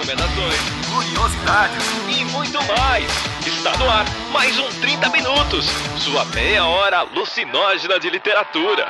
recomendações, curiosidades e muito mais. Está no ar mais um 30 Minutos, sua meia hora alucinógena de literatura.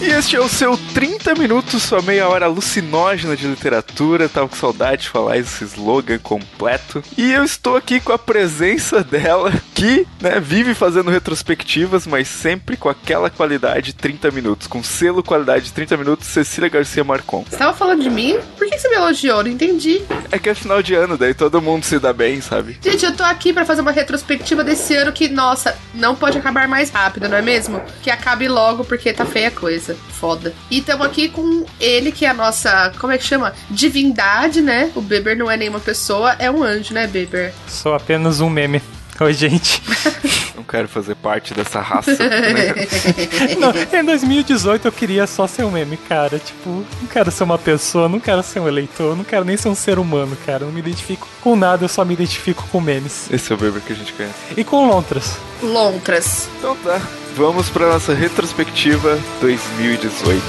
E este é o seu 30 minutos, sua meia hora alucinógena de literatura. Tava com saudade de falar esse slogan completo. E eu estou aqui com a presença dela, que né, vive fazendo retrospectivas, mas sempre com aquela qualidade 30 minutos. Com selo qualidade 30 minutos, Cecília Garcia Marcon. Você tava falando de mim? Por que você me elogiou? Não entendi. É que é final de ano, daí todo mundo se dá bem, sabe? Gente, eu tô aqui pra fazer uma retrospectiva desse ano que, nossa, não pode acabar mais rápido, não é mesmo? Que acabe logo porque tá feia a coisa. Foda. E estamos aqui com ele, que é a nossa, como é que chama? Divindade, né? O Beber não é nenhuma pessoa, é um anjo, né, Beber? Sou apenas um meme. Oi, gente. Não quero fazer parte dessa raça. Né? não, em 2018 eu queria só ser um meme, cara. Tipo, não quero ser uma pessoa, não quero ser um eleitor, não quero nem ser um ser humano, cara. Não me identifico com nada, eu só me identifico com memes. Esse é o Beber que a gente conhece. E com lontras. Lontras. Então tá. Vamos para nossa retrospectiva 2018.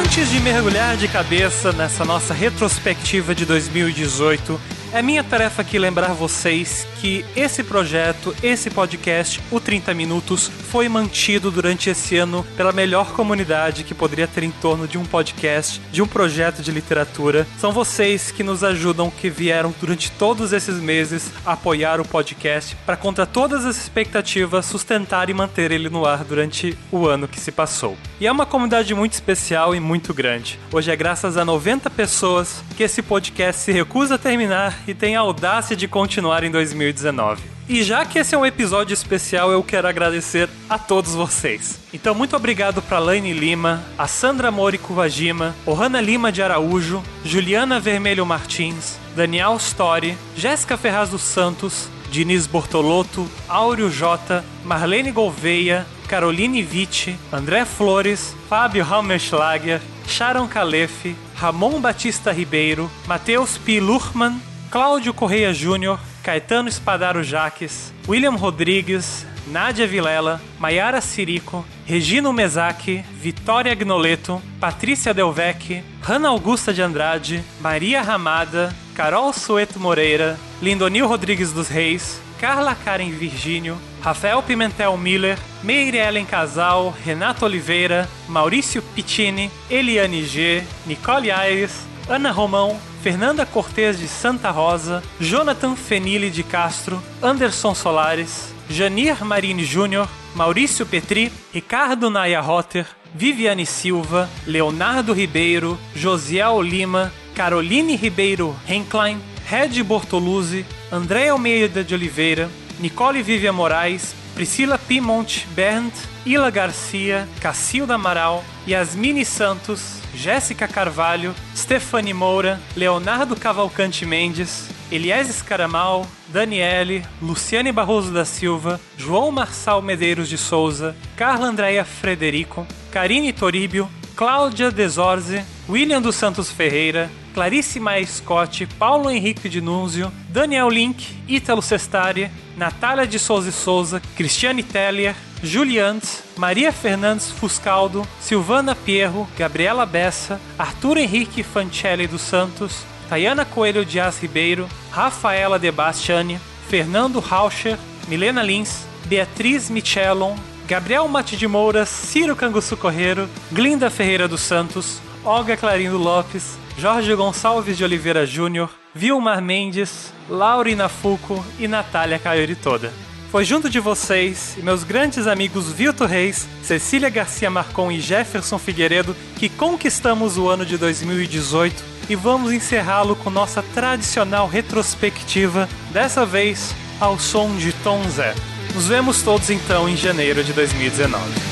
Antes de mergulhar de cabeça nessa nossa retrospectiva de 2018, é minha tarefa aqui lembrar vocês que esse projeto, esse podcast, o 30 Minutos, foi mantido durante esse ano pela melhor comunidade que poderia ter em torno de um podcast, de um projeto de literatura. São vocês que nos ajudam, que vieram durante todos esses meses apoiar o podcast para, contra todas as expectativas, sustentar e manter ele no ar durante o ano que se passou. E é uma comunidade muito especial e muito grande. Hoje é graças a 90 pessoas que esse podcast se recusa a terminar e tem a audácia de continuar em 2019. E já que esse é um episódio especial, eu quero agradecer a todos vocês. Então, muito obrigado para Laine Lima, a Sandra Mori Kuvajima, Ohana Lima de Araújo, Juliana Vermelho Martins, Daniel Story, Jéssica Ferraz dos Santos, Diniz Bortolotto, Áureo J, Marlene Gouveia, Caroline Vitti, André Flores, Fábio Hammerschlager, Sharon Calef, Ramon Batista Ribeiro, Matheus P. Luhrmann, Cláudio Correia Júnior, Caetano Espadaro Jaques, William Rodrigues, Nádia Vilela, Maiara Sirico, Regino Mezaki, Vitória Gnoleto, Patrícia Delvec, Hanna Augusta de Andrade, Maria Ramada, Carol Sueto Moreira, Lindonil Rodrigues dos Reis, Carla Karen Virgínio, Rafael Pimentel Miller, Meire Ellen Casal, Renato Oliveira, Maurício Piccini, Eliane G, Nicole Aires, Ana Romão, Fernanda Cortez de Santa Rosa, Jonathan Fenili de Castro, Anderson Solares, Janir Marini Júnior, Maurício Petri, Ricardo Naya Rotter, Viviane Silva, Leonardo Ribeiro, Josiel Lima, Caroline Ribeiro Henklein, Red Bortoluzzi, André Almeida de Oliveira, Nicole Vivian Moraes, Priscila Pimont Berndt, Ila Garcia, Cacilda Amaral, Yasmine Santos, Jéssica Carvalho, Stefani Moura, Leonardo Cavalcante Mendes, Eliese Caramal, Daniele, Luciane Barroso da Silva, João Marçal Medeiros de Souza, Carla Andréia Frederico, Karine Toribio, Cláudia Desorze, William dos Santos Ferreira, Clarice Maia Scott, Paulo Henrique de Núnzio, Daniel Link, Ítalo Sestari, Natália de Souza e Souza, Cristiane Tellier, Juliantes, Maria Fernandes Fuscaldo, Silvana Pierro, Gabriela Bessa, Arthur Henrique Fancelli dos Santos, Tayana Coelho Dias Ribeiro, Rafaela De Bastiani, Fernando Rauscher, Milena Lins, Beatriz Michelon, Gabriel Mate de Moura, Ciro Canguçu Correiro, Glinda Ferreira dos Santos, Olga Clarindo Lopes, Jorge Gonçalves de Oliveira Júnior, Vilmar Mendes, Laurina Fuco e Natália Caiori toda. Foi junto de vocês e meus grandes amigos Vilto Reis, Cecília Garcia Marcon e Jefferson Figueiredo que conquistamos o ano de 2018 e vamos encerrá-lo com nossa tradicional retrospectiva, dessa vez ao som de Tom Zé. Nos vemos todos então em janeiro de 2019.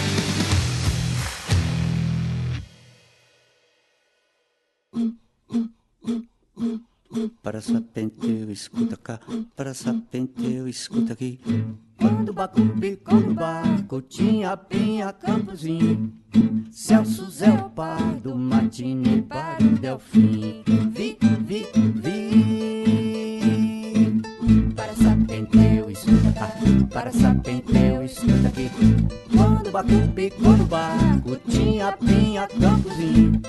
Para sapenteu eu escuta cá, para sapenteu eu escuta aqui. Quando bacuruba no barco tinha Pinha, Campozinho. Celso Zé o pai Martini para o Delfim. Vi, vi, vi. Para sapenteu, escuta cá, para sapenteu, escuta aqui. Quando bacuruba no barco tinha Pinha, Campozinho.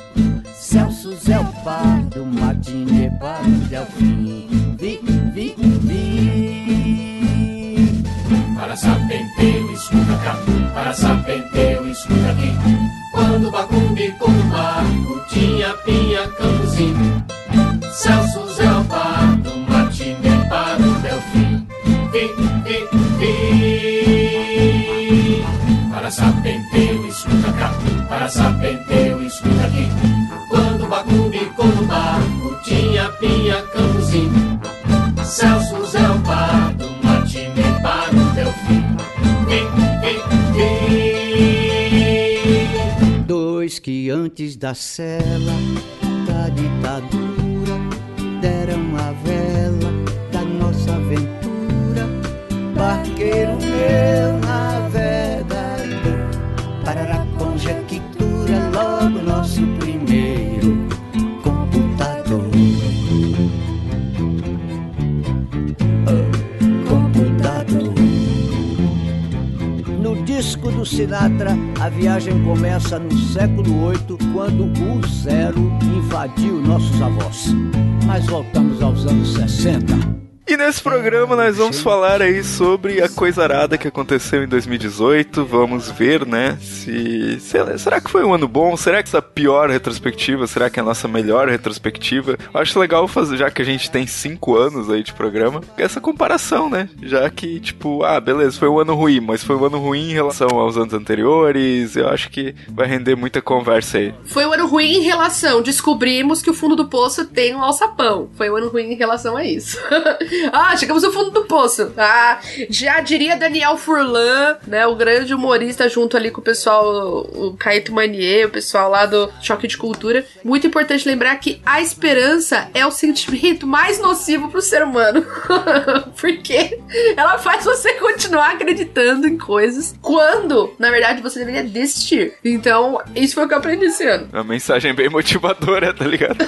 Celso, Zé, o Pardo, Matinê, Pardo, Delfim. Vi, vi, vi. Para Sapenteu, escuta cá, para Sapenteu, escuta aqui. Quando Bacumbi, Corubá, Cutinha, Pinha, Campozinho. Celso, Zé, o Pardo, Matinê, Pardo, Delfim. Vi, vi, vi. Para Sapenteu, escuta cá, para Sapenteu, da cela da ditadura deram a vela da nossa aventura. Barqueiro meu do Sinatra, a viagem começa no século VIII, quando o zero invadiu nossos avós. Mas voltamos aos anos 60. E nesse programa nós vamos falar aí sobre a coisa arada que aconteceu em 2018. Vamos ver, né? Se. se- será que foi um ano bom? Será que essa pior retrospectiva? Será que é a nossa melhor retrospectiva? Eu acho legal fazer, já que a gente tem cinco anos aí de programa, essa comparação, né? Já que, tipo, ah, beleza, foi um ano ruim, mas foi um ano ruim em relação aos anos anteriores. Eu acho que vai render muita conversa aí. Foi um ano ruim em relação. Descobrimos que o fundo do poço tem um alçapão. Foi um ano ruim em relação a isso. ah, chegamos no fundo do poço. Ah, já diria Daniel Furlan, né? O grande humorista, junto ali com o pessoal, o Caeto Manier, o pessoal lá do Choque de Cultura. Muito importante lembrar que a esperança é o sentimento mais nocivo pro ser humano. Porque ela faz você continuar acreditando em coisas quando, na verdade, você deveria desistir. Então, isso foi o que eu aprendi esse ano. Uma mensagem bem motivadora, tá ligado?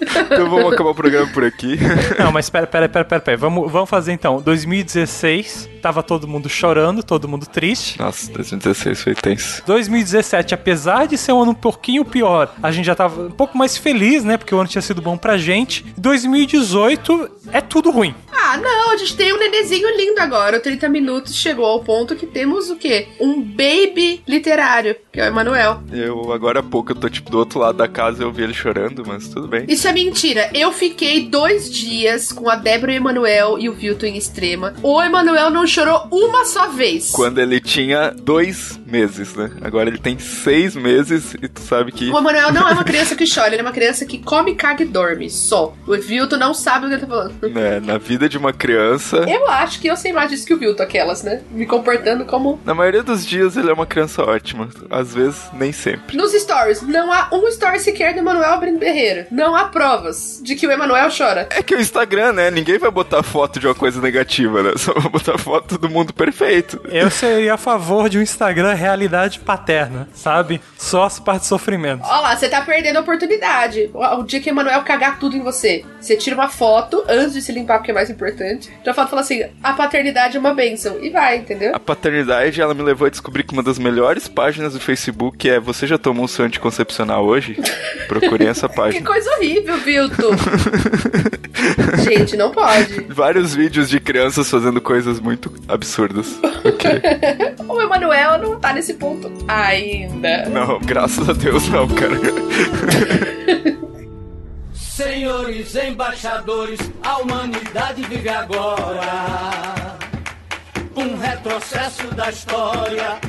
então vamos acabar o programa por aqui. Não, mas pera, pera, pera, pera, pera. Vamos, vamos fazer então. 2016, tava todo mundo chorando, todo mundo triste. Nossa, 2016 foi tenso. 2017, apesar de ser um ano um pouquinho pior, a gente já tava um pouco mais feliz, né? Porque o ano tinha sido bom pra gente. 2018 é tudo ruim. Ah, não, a gente tem um nenezinho lindo agora. O 30 Minutos chegou ao ponto que temos o quê? Um baby literário, que é o Emanuel. Eu, agora há pouco, eu tô tipo do outro lado da casa e eu vi ele chorando, mas tudo bem. Isso é mentira. Eu fiquei dois dias com a Débora e o Emanuel e o Vilton em extrema. O Emanuel não chorou uma só vez. Quando ele tinha dois meses, né? Agora ele tem seis meses e tu sabe que. O Emanuel não é uma criança que chora, ele é uma criança que come, caga e dorme. Só. O Vilton não sabe o que ele tá falando. né, na vida de uma criança. Eu acho que eu sei mais disso que o Vilton, aquelas, né? Me comportando como. Na maioria dos dias ele é uma criança ótima. Às vezes, nem sempre. Nos stories, não há um story sequer do Emanuel abrindo berreiro. Não há provas de que o Emanuel chora. É que o Instagram, né? Ninguém vai botar foto de uma coisa negativa, né? Só vai botar foto do mundo perfeito. Eu seria a favor de um Instagram realidade paterna, sabe? Só as partes de sofrimento. Ó lá, você tá perdendo a oportunidade. O, dia que o Emanuel cagar tudo em você, você tira uma foto antes de se limpar, porque é mais importante. Já foto fala assim: a paternidade é uma bênção. E vai, entendeu? A paternidade, ela me levou a descobrir que uma das melhores páginas do Facebook é Você já tomou um seu anticoncepcional hoje? Procurem essa Que página. coisa horrível, Vilton. Gente, não pode. Vários vídeos de crianças fazendo coisas muito absurdas. Ok. O Emanuel não tá nesse ponto ainda. Não, graças a Deus não, cara. Senhores embaixadores, a humanidade vive agora um retrocesso da história.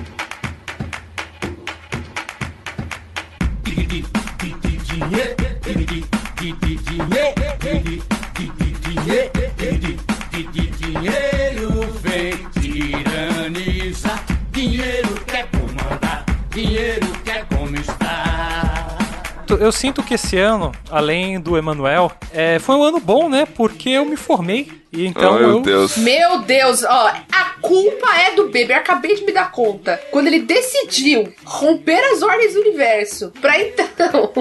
Dinheiro dinheiro quer conquistar. Eu sinto que esse ano, além do Emanuel, é, foi um ano bom, né? Porque eu me formei. E então oh, meu eu. Deus. Meu Deus, ó, a culpa é do Baby. Eu acabei de me dar conta. Quando ele decidiu romper as ordens do universo pra então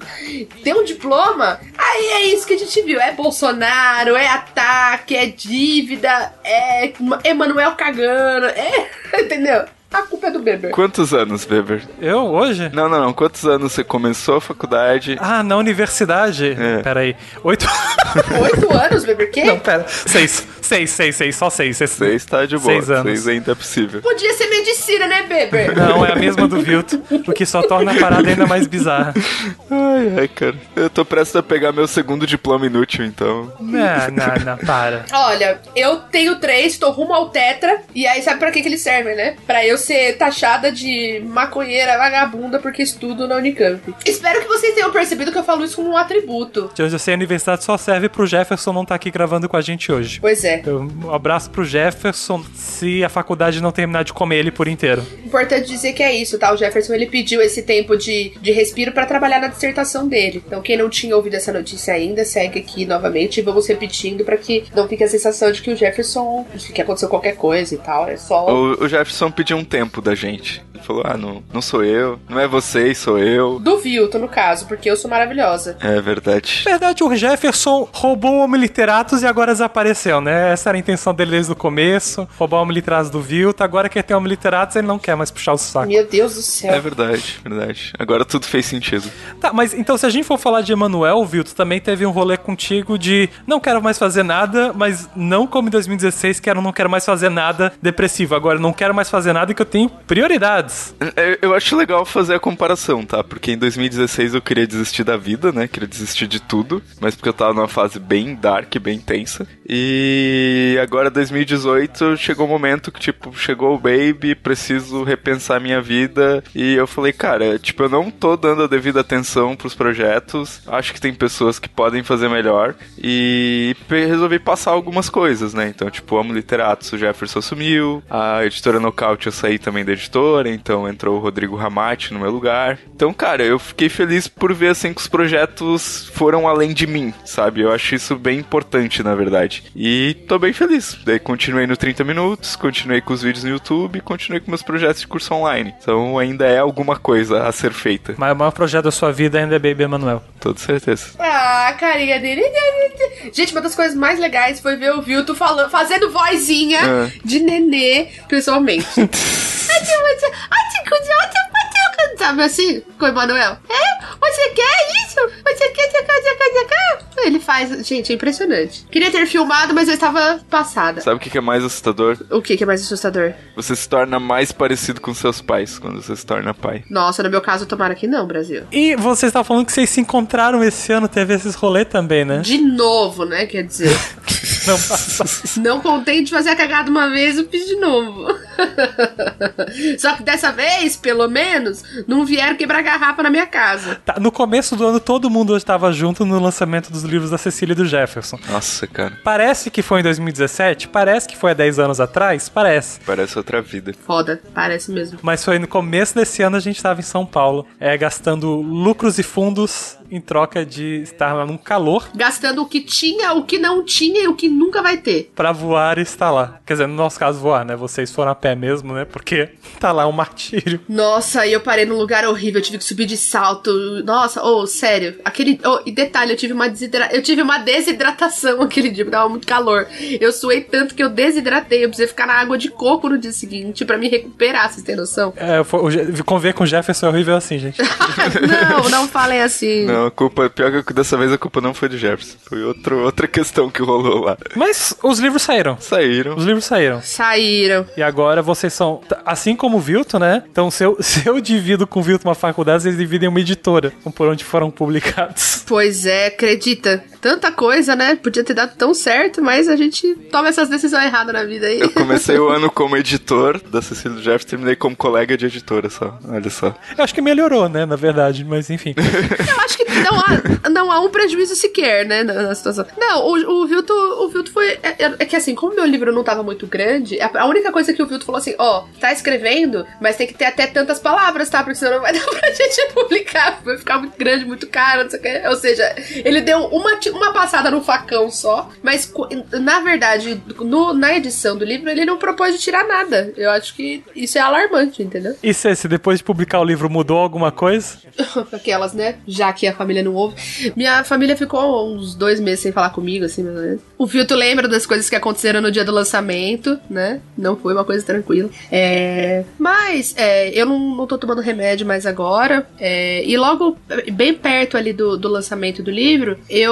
ter um diploma, aí é isso que a gente viu. É Bolsonaro, é ataque, é dívida, é Emanuel cagando, é. Entendeu? A culpa é do Beber. Quantos anos, Beber? Eu, hoje? Não, não, não. Quantos anos você começou a faculdade? Ah, na universidade? É. Peraí. Oito... Oito anos, Beber? Quê? Não, pera. Seis. Seis, seis, seis. Só seis. Seis, Seis tá de boa. Seis anos. Seis ainda é possível. Podia ser medicina, né, Beber? Não, é a mesma do Vilto, o que só torna a parada ainda mais bizarra. Ai, ai, cara. Eu tô prestes a pegar meu segundo diploma inútil, então. Não, não, não, para. Olha, eu tenho três, tô rumo ao tetra, e aí sabe pra que, que eles servem, né? Pra eu ser taxada de maconheira vagabunda porque estudo na Unicamp. Espero que vocês tenham percebido que eu falo isso como um atributo. De hoje eu sei, a universidade só serve pro Jefferson não estar aqui gravando com a gente hoje. Pois é. Eu- Um abraço pro Jefferson se a faculdade não terminar de comer ele por inteiro. Importante dizer que é isso, tá? O Jefferson ele pediu esse tempo de, de respiro pra trabalhar na dissertação dele. Então, quem não tinha ouvido essa notícia ainda, segue aqui novamente e vamos repetindo pra que não fique a sensação de que o Jefferson. de que aconteceu qualquer coisa e tal. É só. O, o Jefferson pediu um tempo da gente. Ele falou: ah, não, não sou eu, não é vocês, sou eu. Do Vilton, no caso, porque eu sou maravilhosa. É verdade. Na verdade, o Jefferson roubou o Homo Literatus e agora desapareceu, né? Essa era a intenção dele desde o começo. Roubar o Homo Literatus do Vilto. Agora que ele tem o Homo Literatus, ele não quer mais puxar o saco. Meu Deus do É céu. verdade, verdade. Agora tudo fez sentido. Tá, mas então se a gente for falar de Emanuel, Vilto, também teve um rolê contigo de não quero mais fazer nada, mas não como em 2016, que era não quero mais fazer nada depressivo. Agora não quero mais fazer nada que eu tenho prioridades. É, Eu acho legal fazer a comparação, tá? Porque em 2016 eu queria desistir da vida, né? Queria desistir de tudo, mas porque eu tava numa fase bem dark, bem tensa. E agora 2018 chegou o momento que, tipo, chegou o baby, preciso repensar minha vida. E eu falei, cara, tipo, eu não tô dando a devida atenção pros projetos. Acho que tem pessoas que podem fazer melhor. E resolvi passar algumas coisas, né? Então, tipo, Amo Literatos, o Jefferson assumiu. A editora Nocaute eu saí também da editora, então entrou o Rodrigo Ramati no meu lugar. Então, cara, eu fiquei feliz por ver assim que os projetos foram além de mim, sabe? Eu acho isso bem importante, na verdade. E tô bem feliz. Daí continuei no 30 minutos, continuei com os vídeos no YouTube, continuei com meus projetos de curso online. Então ainda é alguma coisa a ser feita, Mas o maior projeto da sua vida ainda é Baby Emanuel. toda certeza. Ah, a carinha dele. Gente, uma das coisas mais legais foi ver o Vilto falando, fazendo vozinha Ah. de nenê, pessoalmente. Sabe assim, com o Emanuel? É? Você quer isso? Você quer, você quer, você quer, você quer? Ele faz. Gente, é impressionante. Queria ter filmado, mas eu estava passada. Sabe o que é mais assustador? O que, é mais assustador? Você se torna mais parecido com seus pais quando você se torna pai. Nossa, no meu caso, tomara que não, Brasil. E você estava falando que vocês se encontraram esse ano, teve esses rolê também, né? De novo, né? Quer dizer, Não passa. não contente de fazer a cagada uma vez, eu fiz de novo. Só que dessa vez, pelo menos, não vieram quebrar garrafa na minha casa. Tá, no começo do ano, todo mundo estava junto no lançamento dos livros da Cecília e do Jefferson. Nossa, cara, Parece que foi em 2017, parece que foi há 10 anos atrás, parece. parece outra vida. Foda, parece mesmo. Mas foi no começo desse ano a gente estava em São Paulo, é, gastando lucros e fundos em troca de estar lá num calor Gastando o que tinha, o que não tinha e o que nunca vai ter. pra voar e estar lá. Quer dizer, no nosso caso voar, né? Vocês foram a pé mesmo, né? Porque tá lá um martírio. Nossa, e eu parei num lugar horrível, eu tive que subir de salto. Nossa, oh, sério. Aquele. Oh, e detalhe, eu tive uma desidra... eu tive uma desidratação aquele dia, porque tava muito calor. Eu suei tanto que eu desidratei. Eu precisei ficar na água de coco no dia seguinte pra me recuperar, vocês têm noção? É, o conviver com o Jefferson é horrível assim, gente. não, não falem assim. Não, a culpa, pior que dessa vez a culpa não foi do Jefferson. Foi outro, outra questão que rolou lá. Mas os livros saíram. Saíram. Os livros saíram. Saíram. E agora vocês são. Assim como o Vilton, né? Então, se eu, se eu divido com o Vilton uma faculdade, vocês dividem uma editora, por onde foram publicados. Pois é, acredita. Tanta coisa, né? Podia ter dado tão certo, mas a gente toma essas decisões erradas na vida aí. Eu comecei o ano como editor da Cecília do Jefferson, terminei como colega de editora só. Olha só. Eu acho que melhorou, né? Na verdade, mas enfim. Eu acho que não há, não há um prejuízo sequer, né, na, na situação. Não, o, o Vilto, o Vilto foi... É, é- é que assim, como meu livro não tava muito grande, a, a única coisa que o Vilto falou assim, ó, tá escrevendo, mas tem que ter até tantas palavras, tá? Porque senão não vai dar pra gente publicar, vai ficar muito grande, muito caro, não sei o que. Ou seja, ele deu uma, ti- uma passada no facão só, mas na verdade, no- na edição do livro, ele não propôs de tirar nada. Eu acho que isso é alarmante, entendeu? E se, se depois de publicar o livro mudou alguma coisa? Aquelas, né? Já que a família não ouve. Minha família ficou uns dois meses sem falar comigo, assim, mais ou menos. O Filto lembra das coisas que aconteceram no dia do lançamento, né? Não foi uma coisa tranquila. É... Mas é, eu não, não tô tomando remédio mais agora. É... E logo, bem perto ali do, do lançamento do livro, eu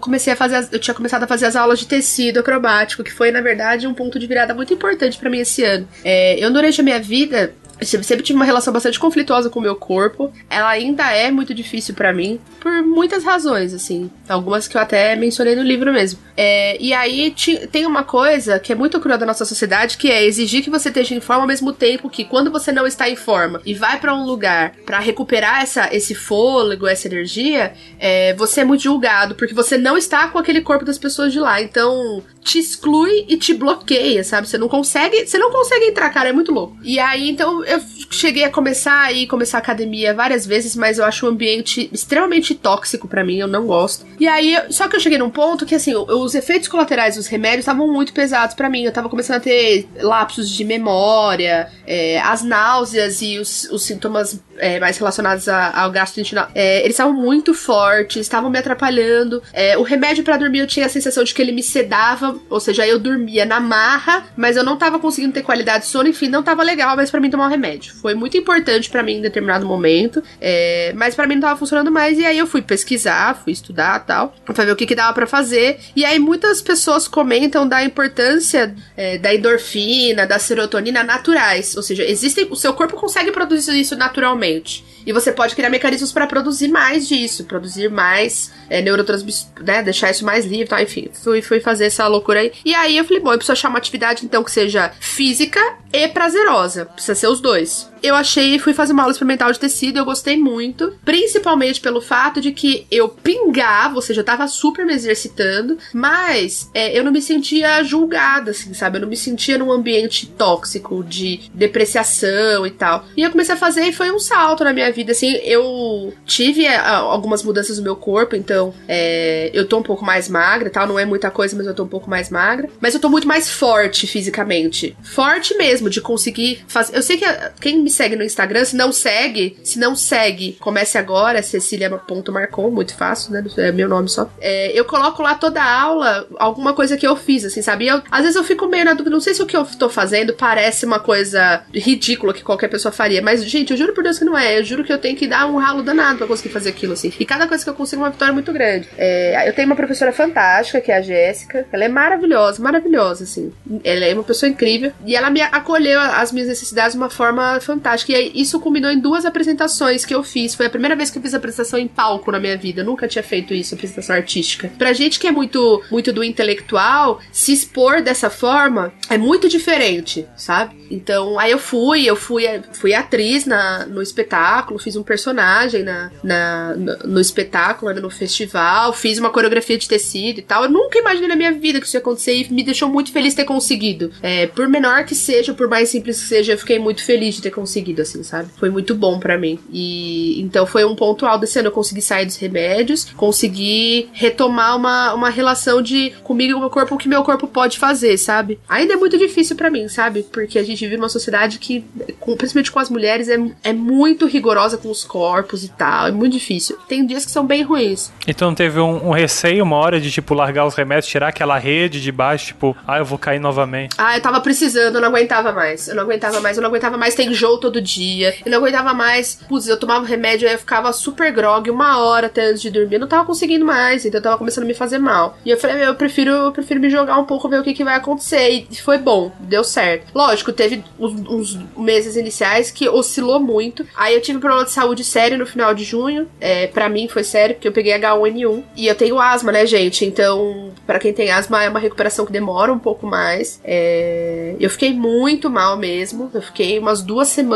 comecei a fazer. Eu tinha começado a fazer as aulas de tecido acrobático, que foi, na verdade, um ponto de virada muito importante para mim esse ano. É... Eu, durante a minha vida, eu sempre tive uma relação bastante conflituosa com o meu corpo. Ela ainda é muito difícil para mim, por muitas razões, assim. Algumas que eu até mencionei no livro mesmo. É, e aí tem uma coisa que é muito cruel da nossa sociedade, que é exigir que você esteja em forma ao mesmo tempo que quando você não está em forma e vai para um lugar para recuperar essa, esse fôlego, essa energia, é, você é muito julgado, porque você não está com aquele corpo das pessoas de lá. Então, te exclui e te bloqueia, sabe? Você não consegue, você não consegue entrar, cara, é muito louco. E aí, então, eu cheguei a começar aí, começar a academia várias vezes, mas eu acho o ambiente extremamente tóxico para mim, eu não gosto. E aí, só que eu cheguei num ponto que, assim, os efeitos colaterais dos remédios estavam muito pesados para mim. Eu tava começando a ter lapsos de memória, é, as náuseas e os, os sintomas é, mais relacionados a, ao gastrointestinal, é, eles estavam muito fortes, estavam me atrapalhando. É, o remédio para dormir eu tinha a sensação de que ele me sedava, ou seja, eu dormia na marra, mas eu não tava conseguindo ter qualidade de sono, enfim, não tava legal mas para mim tomar o remédio. Foi muito importante para mim em determinado momento, é, mas para mim não tava funcionando mais, e aí eu fui pesquisar, fui estudar tal, pra ver o que, que dava para fazer. E aí muitas pessoas comentam da importância é, da endorfina, da serotonina naturais, ou seja, existem, o seu corpo consegue produzir isso naturalmente. E você pode criar mecanismos para produzir mais disso, produzir mais é, neurotransmissores, né? Deixar isso mais livre, tá? Enfim, fui, fui fazer essa loucura aí. E aí eu falei, bom, eu preciso achar uma atividade então que seja física e prazerosa. Precisa ser os dois eu achei, fui fazer uma aula experimental de tecido, eu gostei muito, principalmente pelo fato de que eu pingava, ou seja, eu tava super me exercitando, mas é, eu não me sentia julgada, assim, sabe? Eu não me sentia num ambiente tóxico de depreciação e tal. E eu comecei a fazer e foi um salto na minha vida, assim, eu tive é, algumas mudanças no meu corpo, então é, eu tô um pouco mais magra, tal, não é muita coisa, mas eu tô um pouco mais magra, mas eu tô muito mais forte fisicamente, forte mesmo de conseguir fazer. Eu sei que quem me segue no Instagram. Se não segue, se não segue, comece agora, Cecília.marcon, muito fácil, né? É meu nome só. É, eu coloco lá toda a aula, alguma coisa que eu fiz, assim, sabe? Eu, às vezes eu fico meio na dúvida, não sei se o que eu tô fazendo parece uma coisa ridícula que qualquer pessoa faria, mas, gente, eu juro por Deus que não é. Eu juro que eu tenho que dar um ralo danado pra conseguir fazer aquilo, assim. E cada coisa que eu consigo é uma vitória muito grande. É, eu tenho uma professora fantástica, que é a Jéssica. Ela é maravilhosa, maravilhosa, assim. Ela é uma pessoa incrível. E ela me acolheu as minhas necessidades de uma forma fantástica fantástica. E isso culminou em duas apresentações que eu fiz. Foi a primeira vez que eu fiz apresentação em palco na minha vida. Eu nunca tinha feito isso, apresentação artística. Pra gente que é muito, muito do intelectual, se expor dessa forma é muito diferente, sabe? Então, aí eu fui, eu fui, fui atriz na, no espetáculo, fiz um personagem na, na no, espetáculo, no festival, fiz uma coreografia de tecido e tal. Eu nunca imaginei na minha vida que isso ia acontecer e me deixou muito feliz ter conseguido. É, por menor que seja, por mais simples que seja, eu fiquei muito feliz de ter conseguido conseguido, assim, sabe? Foi muito bom para mim. E então foi um ponto alto desse ano. Eu consegui sair dos remédios, consegui retomar uma, uma relação de comigo e o meu corpo, o que meu corpo pode fazer, sabe? Ainda é muito difícil para mim, sabe? Porque a gente vive numa sociedade que, com, principalmente com as mulheres, é, é muito rigorosa com os corpos e tal. É muito difícil. Tem dias que são bem ruins. Então teve um, um receio uma hora de, tipo, largar os remédios, tirar aquela rede de baixo, tipo, ah, eu vou cair novamente. Ah, eu tava precisando, eu não aguentava mais. Eu não aguentava mais, eu não aguentava mais ter todo dia. Eu não aguentava mais. Putz, eu tomava remédio, eu ficava super grog uma hora até antes de dormir. Eu não tava conseguindo mais, então eu tava começando a me fazer mal. E eu falei, eu prefiro, eu prefiro me jogar um pouco, ver o que, que vai acontecer. E foi bom, deu certo. Lógico, teve uns, uns meses iniciais que oscilou muito. Aí eu tive um problema de saúde sério no final de junho. É, para mmim foi sério, porque eu peguei H1N1. E eu tenho asma, né, gente? Então, para quem tem asma, é uma recuperação que demora um pouco mais. É, eu fiquei muito mal mesmo. Eu fiquei umas duas semanas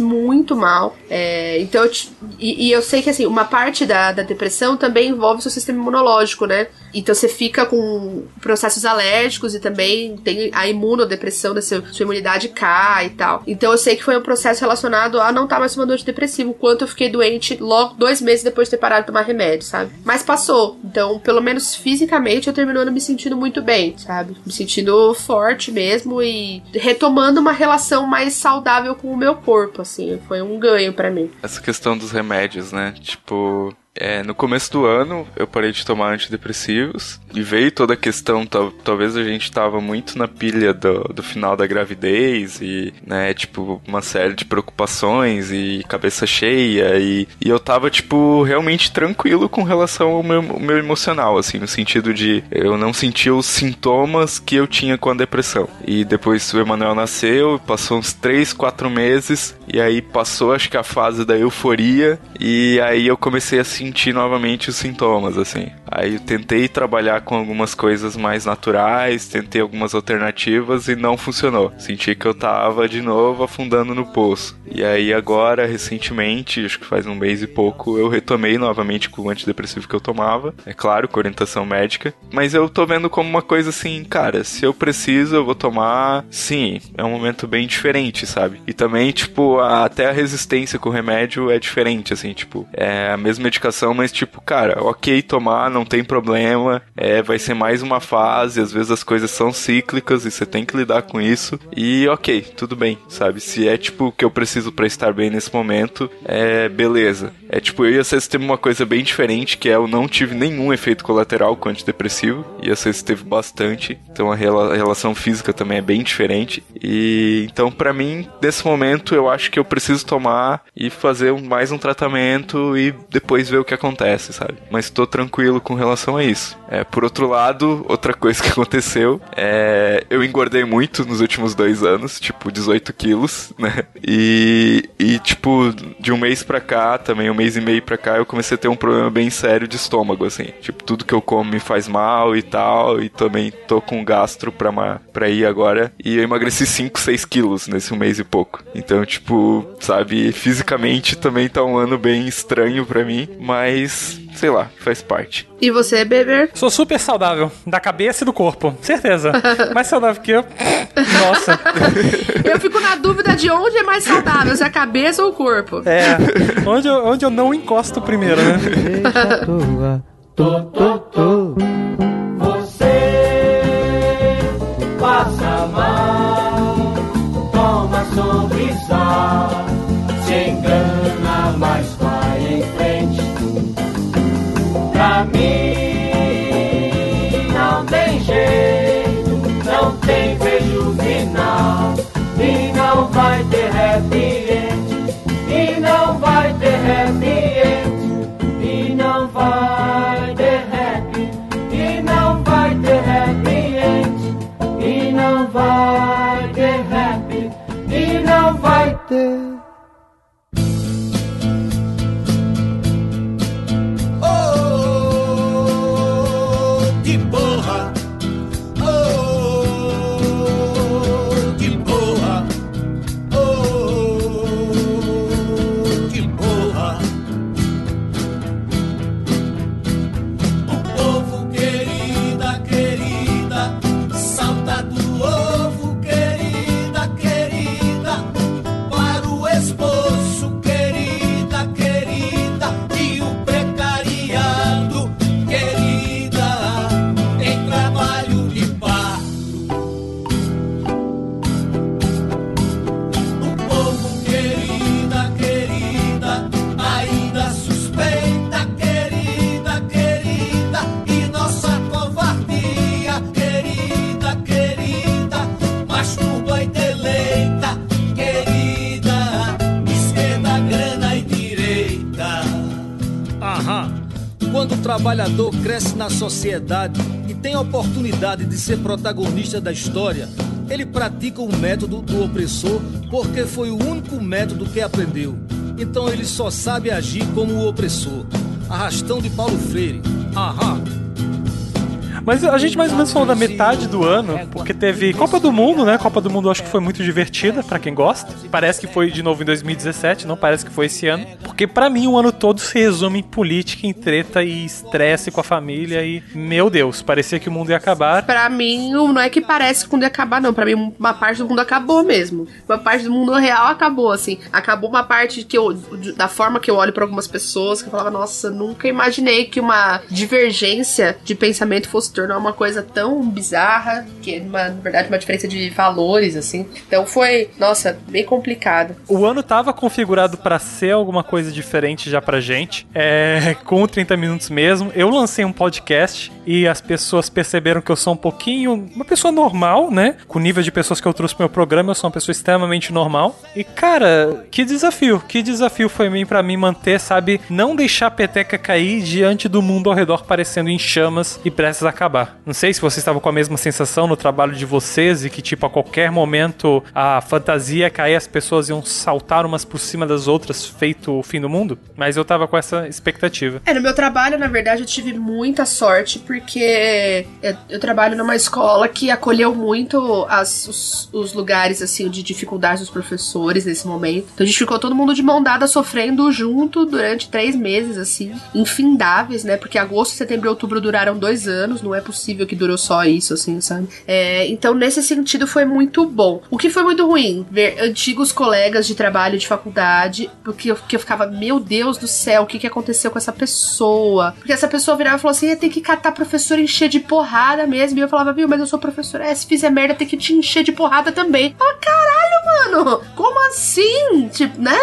muito mal. É, então, eu, e, e, eu sei que assim, uma parte da, da depressão também envolve o seu sistema imunológico, né? Então você fica com processos alérgicos e também tem a imunodepressão da sua, sua imunidade cai e tal. Então eu sei que foi um processo relacionado a não estar tá mais tomando antidepressivo, quanto eu fiquei doente logo dois meses depois de ter parado de tomar remédio, sabe? Mas passou. Então, pelo menos fisicamente, eu terminando me sentindo muito bem, sabe? Me sentindo forte mesmo e retomando uma relação mais saudável com o meu corpo, assim. Foi um ganho para mim. Essa questão dos remédios, né? Tipo, É, no começo do ano eu parei de tomar antidepressivos e veio toda a questão, tal, talvez a gente tava muito na pilha do, do final da gravidez e, né, tipo, uma série de preocupações e cabeça cheia e, e eu tava, tipo, realmente tranquilo com relação ao meu, meu emocional, assim, no sentido de eu não sentia os sintomas que eu tinha com a depressão. E depois o Emanuel nasceu, passou uns 3, 4 meses e aí passou, acho que a fase da euforia e aí eu comecei a sentir novamente os sintomas, assim. Aí eu tentei trabalhar com algumas coisas mais naturais, tentei algumas alternativas e não funcionou. Senti que eu tava de novo afundando no poço. E aí agora, recentemente, acho que faz um mês e pouco, eu retomei novamente com o antidepressivo que eu tomava. É claro, com orientação médica. Mas eu tô vendo como uma coisa assim, cara, se eu preciso, eu vou tomar. Sim, é um momento bem diferente, sabe? E também, tipo, a, até a resistência com o remédio é diferente, assim, tipo, é a mesma medicação, mas tipo, cara, ok tomar, não tem problema, é, vai ser mais uma fase, às vezes as coisas são cíclicas e você tem que lidar com isso. E ok, tudo bem, sabe? Se é tipo o que eu preciso para estar bem nesse momento, é beleza. É tipo, eu e a Cês teve uma coisa bem diferente, que é eu não tive nenhum efeito colateral com antidepressivo, e a teve bastante, então a, rela a relação física também é bem diferente. E então, para mim, nesse momento, eu acho que eu preciso tomar e fazer um, mais um tratamento e depois ver o que acontece, sabe? Mas tô tranquilo com relação a isso. É, por outro lado, outra coisa que aconteceu é. Eu engordei muito nos últimos dois anos, tipo, 18 quilos, né? E, e tipo, de um mês pra cá, também um mês e meio pra cá, eu comecei a ter um problema bem sério de estômago, assim. Tipo, tudo que eu como me faz mal e tal, e também tô com gastro pra, uma, pra ir agora. E eu emagreci 5, 6 quilos nesse mês e pouco. Então, tipo, sabe, fisicamente também tá um ano bem estranho pra mim, mas sei lá, faz parte. E você, Beber? Sou super saudável, da cabeça e do corpo, certeza. Mais saudável que eu. Nossa. Eu fico na dúvida de onde é mais saudável, se é a cabeça ou o corpo. É, onde eu, onde eu não encosto primeiro, né? Deixa tô, tô, tô. Você passa mal, toma sorrisal, trabalhador cresce na sociedade e tem a oportunidade de ser protagonista da história, ele pratica o método do opressor porque foi o único método que aprendeu. Então ele só sabe agir como o opressor. Arrastão de Paulo Freire. Aham. Mas a gente mais ou menos falou da metade do ano, porque teve Copa do Mundo, né? Copa do Mundo eu acho que foi muito divertida, pra quem gosta. Parece que foi de novo em 2017, não parece que foi esse ano. Porque pra mim o ano todo se resume em política, em treta e estresse com a família e, meu Deus, parecia que o mundo ia acabar. Pra mim, não é que parece que o mundo ia acabar, não. Pra mim, uma parte do mundo acabou mesmo. Uma parte do mundo real acabou, assim. Acabou uma parte que eu. Da forma que eu olho pra algumas pessoas, que eu falava, nossa, nunca imaginei que uma divergência de pensamento fosse se tornou uma coisa tão bizarra, que é, uma, na verdade, uma diferença de valores, assim. Então foi, nossa, bem complicado. O ano tava configurado para ser alguma coisa diferente já pra gente, é, com o 30 minutos mesmo. Eu lancei um podcast e as pessoas perceberam que eu sou um pouquinho uma pessoa normal, né? Com o nível de pessoas que eu trouxe pro meu programa, eu sou uma pessoa extremamente normal. E cara, que desafio, que desafio foi mim para mim manter, sabe, não deixar a peteca cair diante do mundo ao redor parecendo em chamas e prestes a acabar. Não sei se vocês estavam com a mesma sensação no trabalho de vocês e que tipo a qualquer momento a fantasia ia cair, as pessoas iam saltar umas por cima das outras, feito o fim do mundo, mas eu tava com essa expectativa. É, no meu trabalho, na verdade, eu tive muita sorte, porque eu, eu trabalho numa escola que acolheu muito as, os, os lugares, assim, de dificuldade dos professores nesse momento. Então a gente ficou todo mundo de mão dada sofrendo junto durante três meses, assim, infindáveis, né? Porque agosto, setembro e outubro duraram dois anos, não é possível que durou só isso, assim, sabe? É, então, nesse sentido, foi muito bom. O que foi muito ruim? Ver antigos colegas de trabalho de faculdade, porque eu, porque eu ficava, meu Deus do céu, o que, que aconteceu com essa pessoa? Porque essa pessoa virava e falou assim: tem que catar professor e encher de porrada mesmo. E eu falava, viu, mas eu sou professora. É, se fizer merda, tem que te encher de porrada também. Ah, caralho, mano! Como assim? Tipo, né?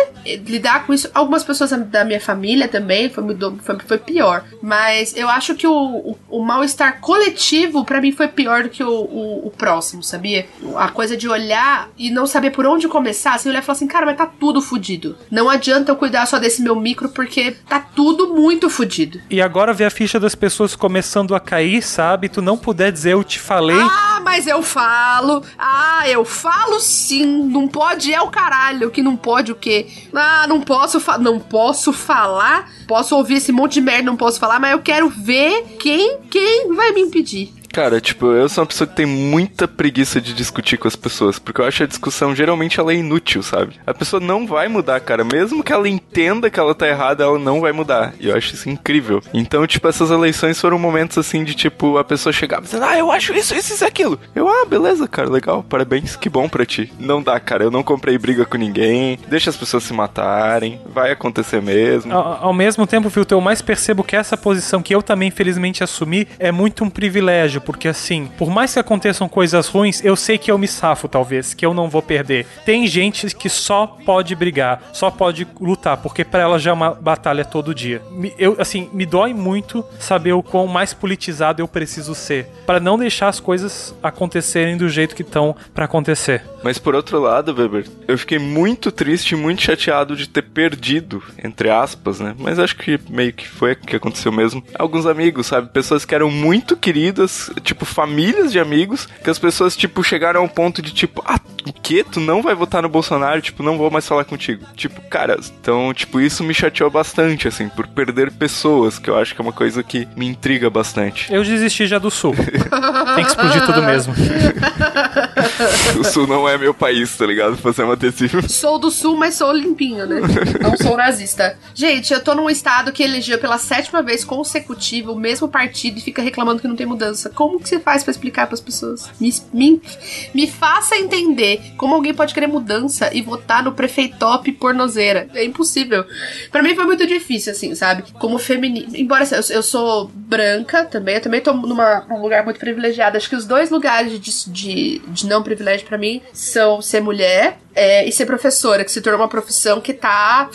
Lidar com isso. Algumas pessoas da minha família também foi, foi, foi pior. Mas eu acho que o, o, o mal-estar coletivo, para mim, foi pior do que o, o, o, próximo, sabia? A coisa de olhar e não saber por onde começar, assim, olhar e falar assim, cara, mas tá tudo fudido. Não adianta eu cuidar só desse meu micro, porque tá tudo muito fudido. E agora ver a ficha das pessoas começando a cair, sabe? Tu não puder dizer eu te falei. Ah, mas eu falo. Ah, eu falo sim. Não pode é o caralho. Que não pode o quê? Ah, não posso, não posso falar. Posso ouvir esse monte de merda, não posso falar, mas eu quero ver quem, quem vai me impedir. Cara, tipo, eu sou uma pessoa que tem muita preguiça de discutir com as pessoas, porque eu acho a discussão geralmente ela é inútil, sabe? A pessoa não vai mudar, cara. Mesmo que ela entenda que ela tá errada, ela não vai mudar. E eu acho isso incrível. Então, tipo, essas eleições foram momentos assim de tipo, a pessoa chegava dizendo, ah, eu acho isso, isso, isso, aquilo. Eu, ah, beleza, cara, legal, parabéns, que bom pra ti. Não dá, cara, eu não comprei briga com ninguém, deixa as pessoas se matarem, vai acontecer mesmo. Ao, ao mesmo tempo, Filter, eu mais percebo que essa posição que eu também, infelizmente, assumi é muito um privilégio porque assim, por mais que aconteçam coisas ruins, eu sei que eu me safo, talvez, que eu não vou perder. Tem gente que só pode brigar, só pode lutar, porque para ela já é uma batalha todo dia. Eu, assim, me dói muito saber o quão mais politizado eu preciso ser, para não deixar as coisas acontecerem do jeito que estão para acontecer. Mas por outro lado, Weber, eu fiquei muito triste muito chateado de ter perdido, entre aspas, né? Mas acho que meio que foi o que aconteceu mesmo. Alguns amigos, sabe? Pessoas que eram muito queridas, tipo, famílias de amigos, que as pessoas, tipo, chegaram a um ponto de, tipo, ah, o quê? Tu não vai votar no Bolsonaro? Tipo, não vou mais falar contigo. Tipo, cara, então, tipo, isso me chateou bastante, assim, por perder pessoas, que eu acho que é uma coisa que me intriga bastante. Eu desisti já do Sul. Tem que explodir tudo mesmo. o Sul não é meu país, tá ligado? Fazer um adesivo. Sou do Sul, mas sou limpinho, né? Não sou nazista. Gente, eu tô num estado que elegeu pela sétima vez consecutiva o mesmo partido e fica reclamando que não tem mudança. Como como que você faz para explicar para as pessoas? Me, me, me faça entender como alguém pode querer mudança e votar no prefeitop pornozeira. É impossível. Para mim foi muito difícil, assim, sabe? Como feminina. Embora assim, eu, eu, sou branca também, eu também tô numa, num lugar muito privilegiado. Acho que os dois lugares de, de, de não privilégio para mim são ser mulher é, e ser professora, que se tornou uma profissão que tá.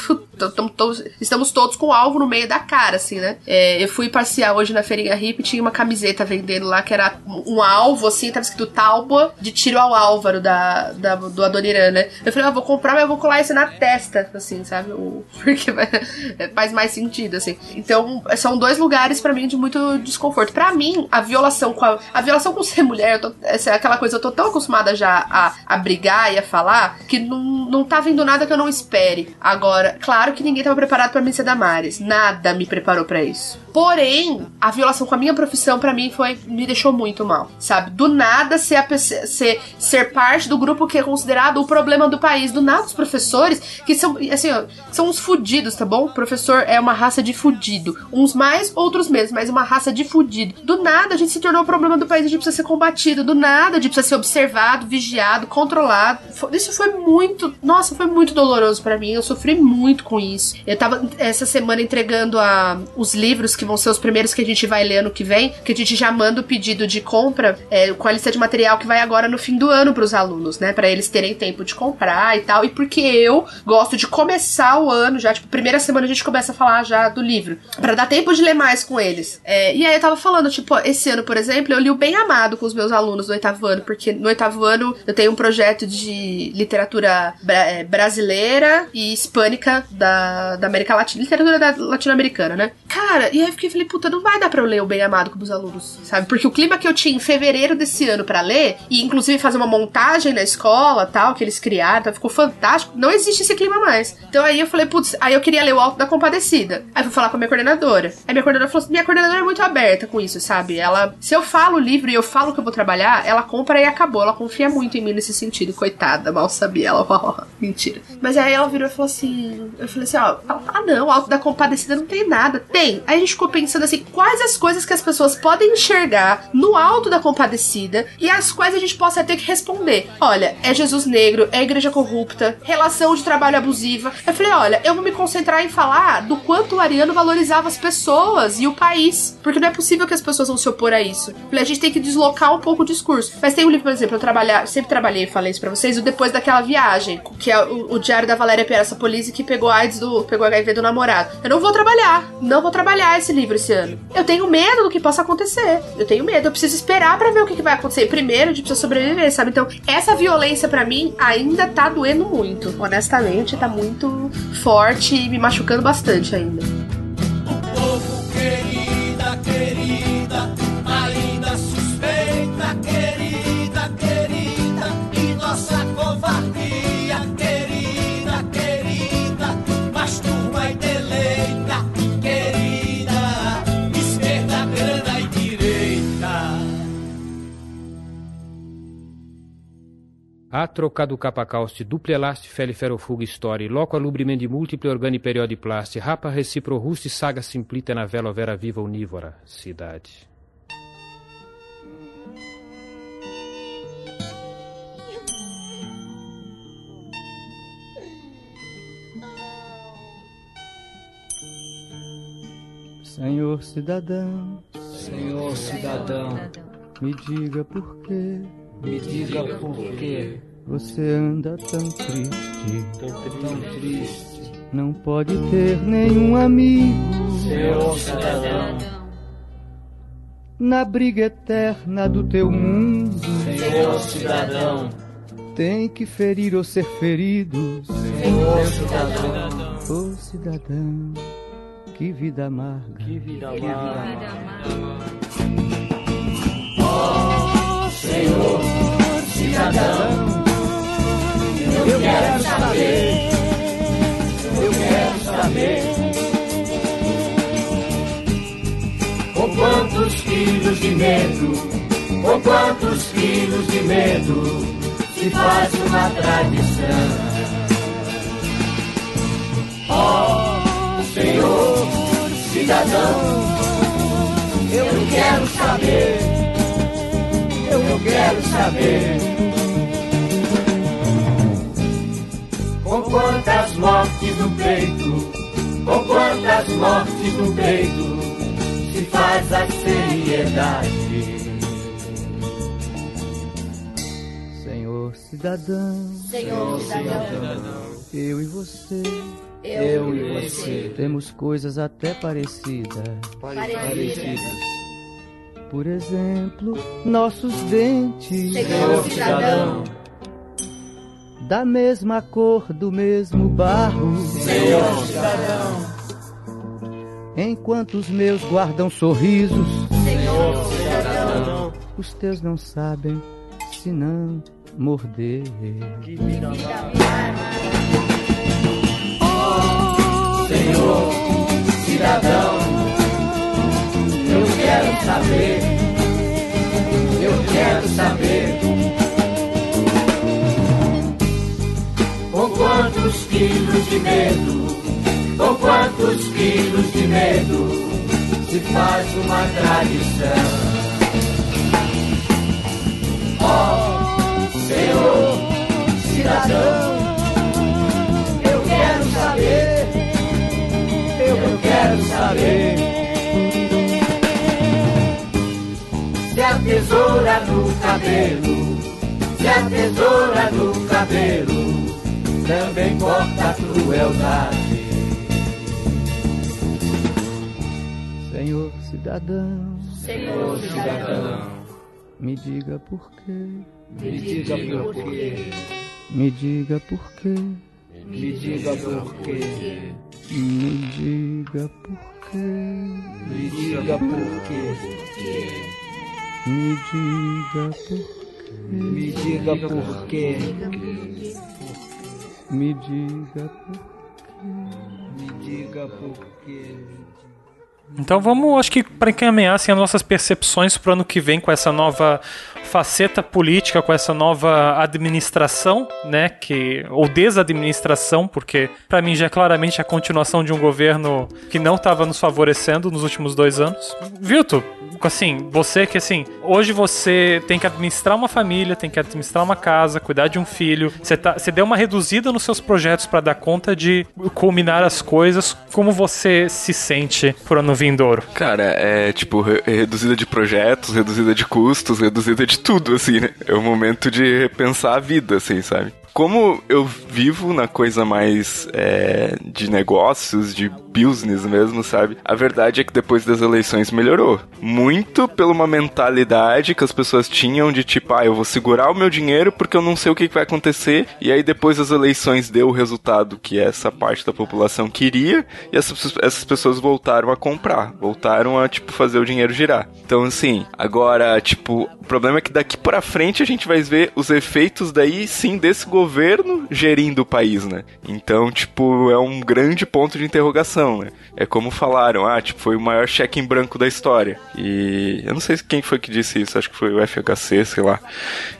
Estamos todos com o alvo no meio da cara, assim, né? É, eu fui passear hoje na feirinha hip e tinha uma camiseta vendendo lá que era um alvo, assim, tava escrito Talba de tiro ao Álvaro da, da do Adoniran, né? Eu falei, ah, vou comprar, mas eu vou colar isso na testa, assim, sabe? O, porque faz mais sentido, assim. Então, são dois lugares para mim de muito desconforto. para mim, a violação com a, a violação com ser mulher, tô, essa é aquela coisa, eu tô tão acostumada já a, a brigar e a falar que não, não tá vindo nada que eu não espere. Agora, claro que ninguém tava preparado para mim ser Damares. Nada me preparou para isso. Porém, a violação com a minha profissão, para mim, foi me deixou muito mal. Sabe? Do nada ser, ser, ser parte do grupo que é considerado o problema do país. Do nada, os professores, que são, assim, ó, são uns fudidos, tá bom? O professor é uma raça de fudido. Uns mais, outros menos. Mas uma raça de fudido. Do nada a gente se tornou o problema do país, a gente precisa ser combatido. Do nada a gente precisa ser observado, vigiado, controlado. Isso foi muito, nossa, foi muito doloroso pra mim. Eu sofri muito com isso. Eu tava essa semana entregando a, os livros que vão ser os primeiros que a gente vai ler ano que vem, que a gente já manda o pedido de compra é, com a lista de material que vai agora no fim do ano pros alunos, né? Pra eles terem tempo de comprar e tal. E porque eu gosto de começar o ano já, tipo, primeira semana a gente começa a falar já do livro. Pra dar tempo de ler mais com eles. É, e aí eu tava falando, tipo, esse ano, por exemplo, eu li o Bem Amado com os meus alunos do oitavo ano, porque no oitavo ano eu tenho um projeto de literatura bra- é, brasileira e hispânica da, da América Latina, literatura latino-americana, né? Cara, e aí eu fiquei, falei, puta, não vai dar pra eu ler o Bem Amado com os alunos, sabe? Porque o clima que eu tinha em fevereiro desse ano pra ler, e inclusive fazer uma montagem na escola, tal, que eles criaram, tá, ficou fantástico, não existe esse clima mais. Então aí eu falei, putz, aí eu queria ler o Alto da Compadecida. Aí fui falar com a minha coordenadora. Aí minha coordenadora falou assim, minha coordenadora é muito aberta com isso, sabe? Ela, se eu falo o livro e eu falo que eu vou trabalhar, ela compra e acabou. Ela confia muito em mim nesse sentido, coitada, mal sabia ela. Mentira. Mas aí ela virou e falou assim, eu falei assim, ó, ah não, Alto da Compadecida não tem nada. Tem. Aí a gente ficou pensando assim, quais as coisas que as pessoas podem enxergar no Alto da Compadecida e as quais a gente possa ter que responder. Olha, é Jesus negro, é igreja corrupta, relação de trabalho abusiva. Eu falei, olha, eu vou me concentrar em falar do quanto o Ariano valorizava as pessoas e o país. Porque não é possível que as pessoas vão se opor a isso. Falei, a gente tem que deslocar um pouco o discurso. Mas tem um livro, por exemplo, eu trabalhar, sempre trabalhei, falei isso pra vocês, o Depois daquela viagem, que é o, o diário da Valéria Pieraça Polizzi que pegou AIDS do. pegou HIV do namorado. Eu não vou trabalhar, não vou trabalhar esse livro esse ano. Eu tenho medo do que possa acontecer. Eu tenho medo, eu preciso esperar pra ver o que, que vai acontecer. Primeiro, a gente precisa sobreviver, sabe? Então, essa violência pra mim ainda tá doendo muito. Honestamente, tá muito forte e me machucando bastante ainda. A trocado capacauste, duple elast feliferofuga story, loco alubrimendi múltiple organi periodiplaste, rapa recipro rusti saga simplita na vela vera viva unívora, cidade. Senhor cidadão, Senhor cidadão, me diga por quê me diga por que você anda tão triste. tão triste. Não pode ter nenhum amigo Senhor cidadão, na briga eterna do teu mundo. Senhor cidadão, Tem que ferir ou ser ferido. Senhor cidadão, Ô cidadão, que vida amarga. que vida amarga. Eu quero saber. Eu quero saber com quantos quilos de medo, com quantos quilos de medo se faz uma tradição. Ó Senhor, cidadão, eu quero saber, quero saber. Com quantas mortes no peito, com quantas mortes no peito, se faz a seriedade. Senhor cidadão, Senhor cidadão, eu e você eu e você, temos coisas até parecidas. parecidos. Por exemplo, nossos dentes. Senhor cidadão, da mesma cor do mesmo barro. Senhor cidadão, Enquanto os meus guardam sorrisos, Senhor cidadão, os teus não sabem se não morder. Senhor cidadão, quero saber, eu quero saber. Com quantos quilos de medo, com quantos quilos de medo se faz uma tradição. Oh, Senhor cidadão, eu quero saber, eu quero saber. Tesoura no cabelo, se a tesoura no cabelo também corta a crueldade. Senhor cidadão, Senhor cidadão, me diga por quê, Me diga por quê, me diga por quê, me diga por quê, me diga por quê, me diga por quê, me diga por me diga por quê, me diga por me diga por quê. Então vamos, acho que para encaminhar assim, as nossas percepções para o ano que vem com essa nova faceta política, com essa nova administração, né, que ou desadministração, porque para mim já é claramente a continuação de um governo que não estava nos favorecendo nos últimos dois anos. Vilto, assim, você que assim, hoje você tem que administrar uma família, tem que administrar uma casa, cuidar de um filho, você, tá, você deu uma reduzida nos seus projetos para dar conta de culminar as coisas. Como você se sente por ano vindouro? Cara, é tipo re- reduzida de projetos, reduzida de custos, reduzida de tudo, assim, né? É o momento de repensar a vida, assim, sabe? Como eu vivo na coisa mais é, de negócios, de business mesmo, sabe? A verdade é que depois das eleições melhorou. Muito pela uma mentalidade que as pessoas tinham de tipo, ah, eu vou segurar o meu dinheiro porque eu não sei o que vai acontecer. E aí depois das eleições deu o resultado que essa parte da população queria e essas, essas pessoas voltaram a comprar, voltaram a tipo fazer o dinheiro girar. Então assim, agora tipo, o problema é que daqui pra frente a gente vai ver os efeitos daí sim desse governo gerindo o país, né? Então, tipo, é um grande ponto de interrogação, né? É como falaram, ah, tipo, foi o maior cheque em branco da história. E eu não sei quem foi que disse isso, acho que foi o FHC, sei lá.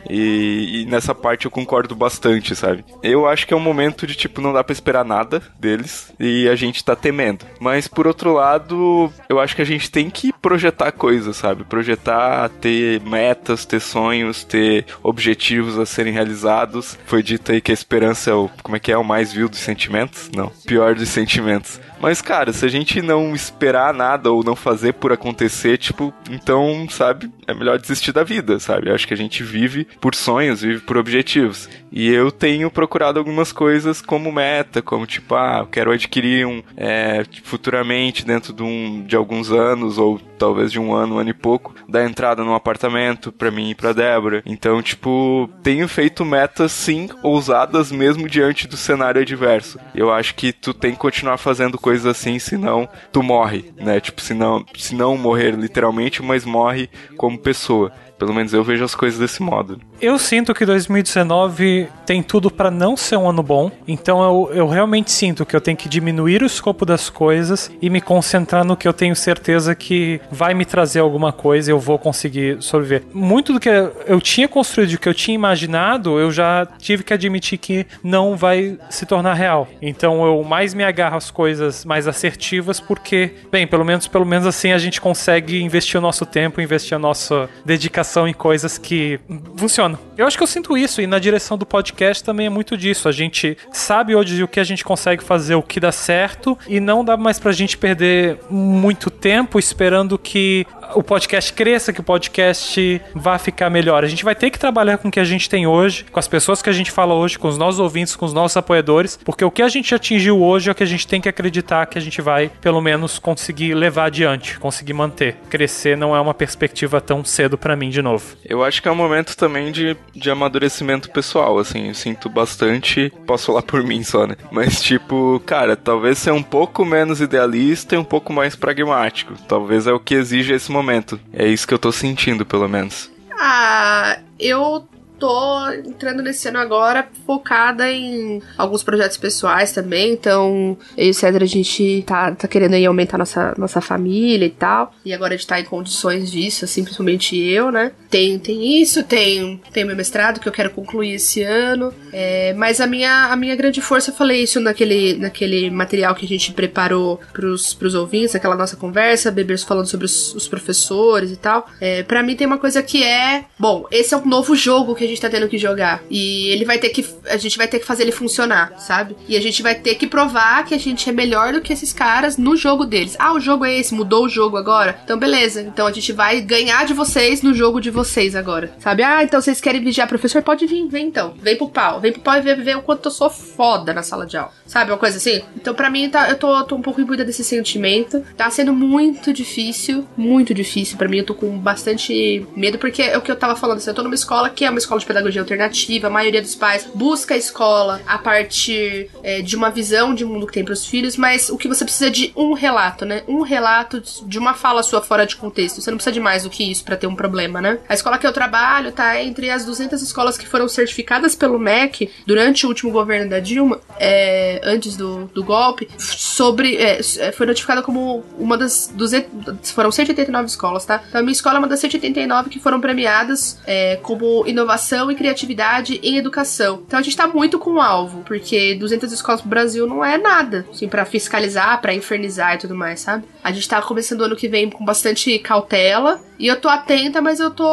E, e nessa parte eu concordo bastante, sabe? Eu acho que é um momento de, tipo, não dá pra esperar nada deles e a gente tá temendo. Mas, por outro lado, eu acho que a gente tem que projetar coisas, sabe? Projetar, ter metas, ter sonhos, ter objetivos a serem realizados. Foi dito aí que a esperança é o, como é que é, o mais vil dos sentimentos? Não, pior dos sentimentos. Mas, cara, se a gente não esperar nada ou não fazer por acontecer, tipo, então, sabe, é melhor desistir da vida, sabe? Eu acho que a gente vive por sonhos, vive por objetivos. E eu tenho procurado algumas coisas como meta, como tipo, ah, eu quero adquirir um é, futuramente, dentro de, um, de alguns anos, ou talvez de um ano, um ano e pouco, dar entrada num apartamento pra mim e pra Débora. Então, tipo, tenho feito metas sim, ousadas mesmo diante do cenário adverso. Eu acho que tu tem que continuar fazendo coisas assim, senão tu morre, né? Tipo, se não, se não morrer literalmente, mas morre como pessoa. Pelo menos eu vejo as coisas desse modo. Eu sinto que 2019 tem tudo pra não ser um ano bom, então eu, eu realmente sinto que eu tenho que diminuir o escopo das coisas e me concentrar no que eu tenho certeza que vai me trazer alguma coisa e eu vou conseguir sobreviver. Muito do que eu tinha construído, o que eu tinha imaginado, eu já tive que admitir que não vai se tornar real. Então eu mais me agarro às coisas mais assertivas porque, bem, pelo menos pelo menos assim a gente consegue investir o nosso tempo, investir a nossa dedicação em coisas que funcionam. Eu acho que eu sinto isso e na direção do podcast também é muito disso. A gente sabe hoje o que a gente consegue fazer, o que dá certo e não dá mais pra gente perder muito tempo esperando que o podcast cresça, que o podcast vá ficar melhor. A gente vai ter que trabalhar com o que a gente tem hoje, com as pessoas que a gente fala hoje, com os nossos ouvintes, com os nossos apoiadores, porque o que a gente atingiu hoje é o que a gente tem que acreditar que a gente vai, pelo menos, conseguir levar adiante, conseguir manter. Crescer não é uma perspectiva tão cedo pra mim de novo. Eu acho que é um momento também de, de amadurecimento pessoal, assim, eu sinto bastante, posso falar por mim só, né? Mas tipo, cara, talvez ser um pouco menos idealista e um pouco mais pragmático. Talvez é o que exige esse momento. É isso que eu tô sentindo, pelo menos. Ah, eu tô entrando nesse ano agora focada em alguns projetos pessoais também. Então, eu e o César, a gente tá, tá querendo aí aumentar nossa, nossa família e tal. E agora a gente tá em condições disso, assim, principalmente eu, né? Tem, tem isso, tem, tem meu mestrado que eu quero concluir esse ano. É, mas a minha, a minha grande força, eu falei isso naquele, naquele material que a gente preparou pros, pros ouvintes, aquela nossa conversa, Bebers falando sobre os, os professores e tal. É, para mim tem uma coisa que é. Bom, esse é um novo jogo que a gente tá tendo que jogar. E ele vai ter que. A gente vai ter que fazer ele funcionar, sabe? E a gente vai ter que provar que a gente é melhor do que esses caras no jogo deles. Ah, o jogo é esse, mudou o jogo agora? Então, beleza. Então a gente vai ganhar de vocês no jogo de vocês agora. Sabe? Ah, então vocês querem vigiar professor? Pode vir, vem então. Vem pro pau. Vem pro pau e vê, vê o quanto eu sou foda na sala de aula. Sabe? Uma coisa assim? Então, pra mim, tá, eu tô, tô um pouco imbuída desse sentimento. Tá sendo muito difícil. Muito difícil para mim. Eu tô com bastante medo, porque é o que eu tava falando. Assim, eu tô numa escola que é uma escola de pedagogia alternativa. A maioria dos pais busca a escola a partir é, de uma visão de mundo que tem pros filhos, mas o que você precisa é de um relato, né? Um relato de uma fala sua fora de contexto. Você não precisa de mais do que isso para ter um problema, né? A escola que eu trabalho tá entre as 200 escolas que foram certificadas pelo MEC durante o último governo da Dilma, é, antes do, do golpe, sobre. É, foi notificada como uma das 200. Foram 189 escolas, tá? Então a minha escola é uma das 189 que foram premiadas é, como inovação e criatividade em educação. Então a gente tá muito com o alvo, porque 200 escolas pro Brasil não é nada, assim, pra fiscalizar, pra infernizar e tudo mais, sabe? A gente tá começando o ano que vem com bastante cautela. E eu tô atenta, mas eu tô.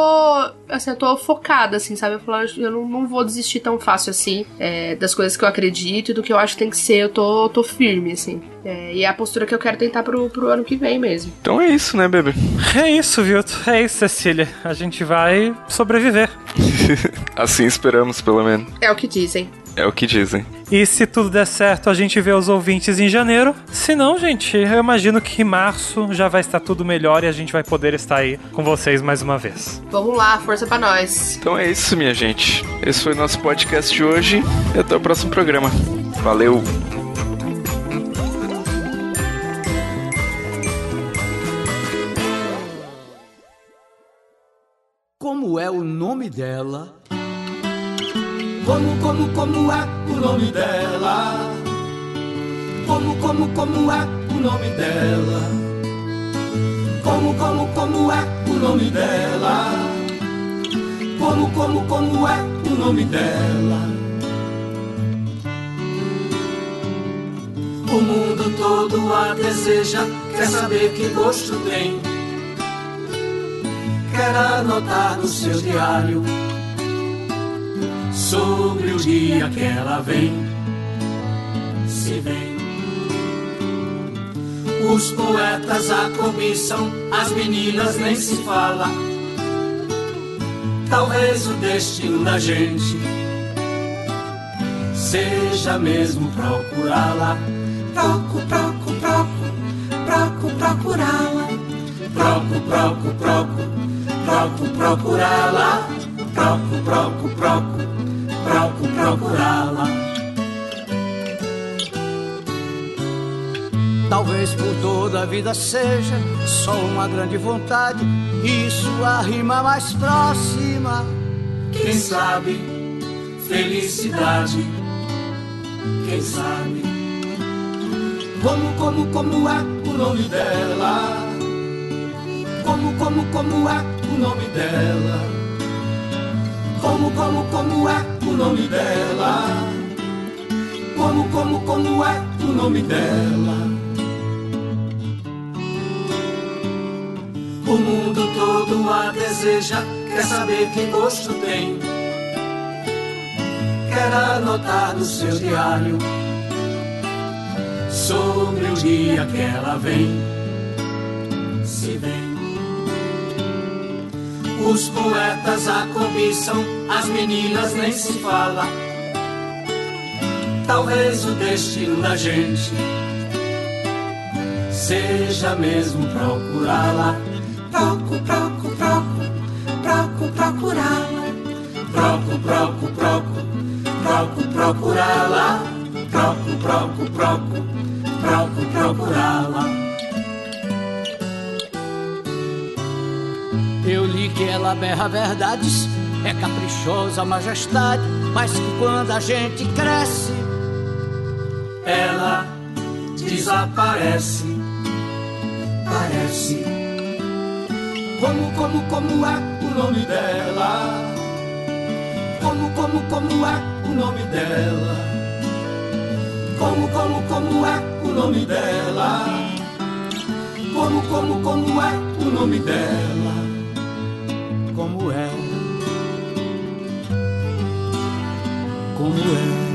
Assim, eu tô focada, assim, sabe? Eu, falo, eu não, não vou desistir tão fácil assim é, das coisas que eu acredito e do que eu acho que tem que ser. Eu tô, tô firme, assim. É, e é a postura que eu quero tentar pro, pro ano que vem mesmo. Então é isso, né, bebê? É isso, Vilto. É isso, Cecília. A gente vai sobreviver. assim esperamos, pelo menos. É o que dizem. É o que dizem. E se tudo der certo, a gente vê os ouvintes em janeiro. Se não, gente, eu imagino que em março já vai estar tudo melhor e a gente vai poder estar aí com vocês mais uma vez. Vamos lá, força pra nós. Então é isso, minha gente. Esse foi o nosso podcast de hoje e até o próximo programa. Valeu! Como é o nome dela? Como, como, como é o nome dela? Como, como, como é o nome dela? Como, como, como é o nome dela? Como, como, como é o nome dela? O mundo todo a deseja, quer saber que gosto tem. Quer anotar no seu diário sobre o dia que ela vem, se vem. Os poetas a cobiçam, as meninas nem se fala. Talvez o destino da gente seja mesmo procurá-la. Procu, procu, procu, procu, procurá-la. Procu, procu, procu, procu, procurá-la. Procu, procu, procu procu procurá-la. Talvez por toda a vida seja só uma grande vontade e sua rima mais próxima. Quem sabe, felicidade, quem sabe. Como, como, como é o nome dela? Como, como, como é o nome dela? Como, como, como é o nome dela? Como, como, como é o nome dela? O mundo todo a deseja, quer saber que gosto tem. Quer anotar no seu diário sobre o dia que ela vem, se vem. Os poetas a cobiçam, as meninas nem se fala. Talvez o destino da gente seja mesmo procurá-la. Procu, procu, procu, procu, procurá-la. Procu, procu, procu, procu, procurá-la. Procu, procu, procu, procu, procurá-la. Eu li que ela berra verdades é caprichosa majestade, mas que quando a gente cresce, ela desaparece. Parece. Como, como, como é o nome dela? Como, como, como é o nome dela? Como, como, como é o nome dela? Como, como, como é o nome dela? Como é, como é.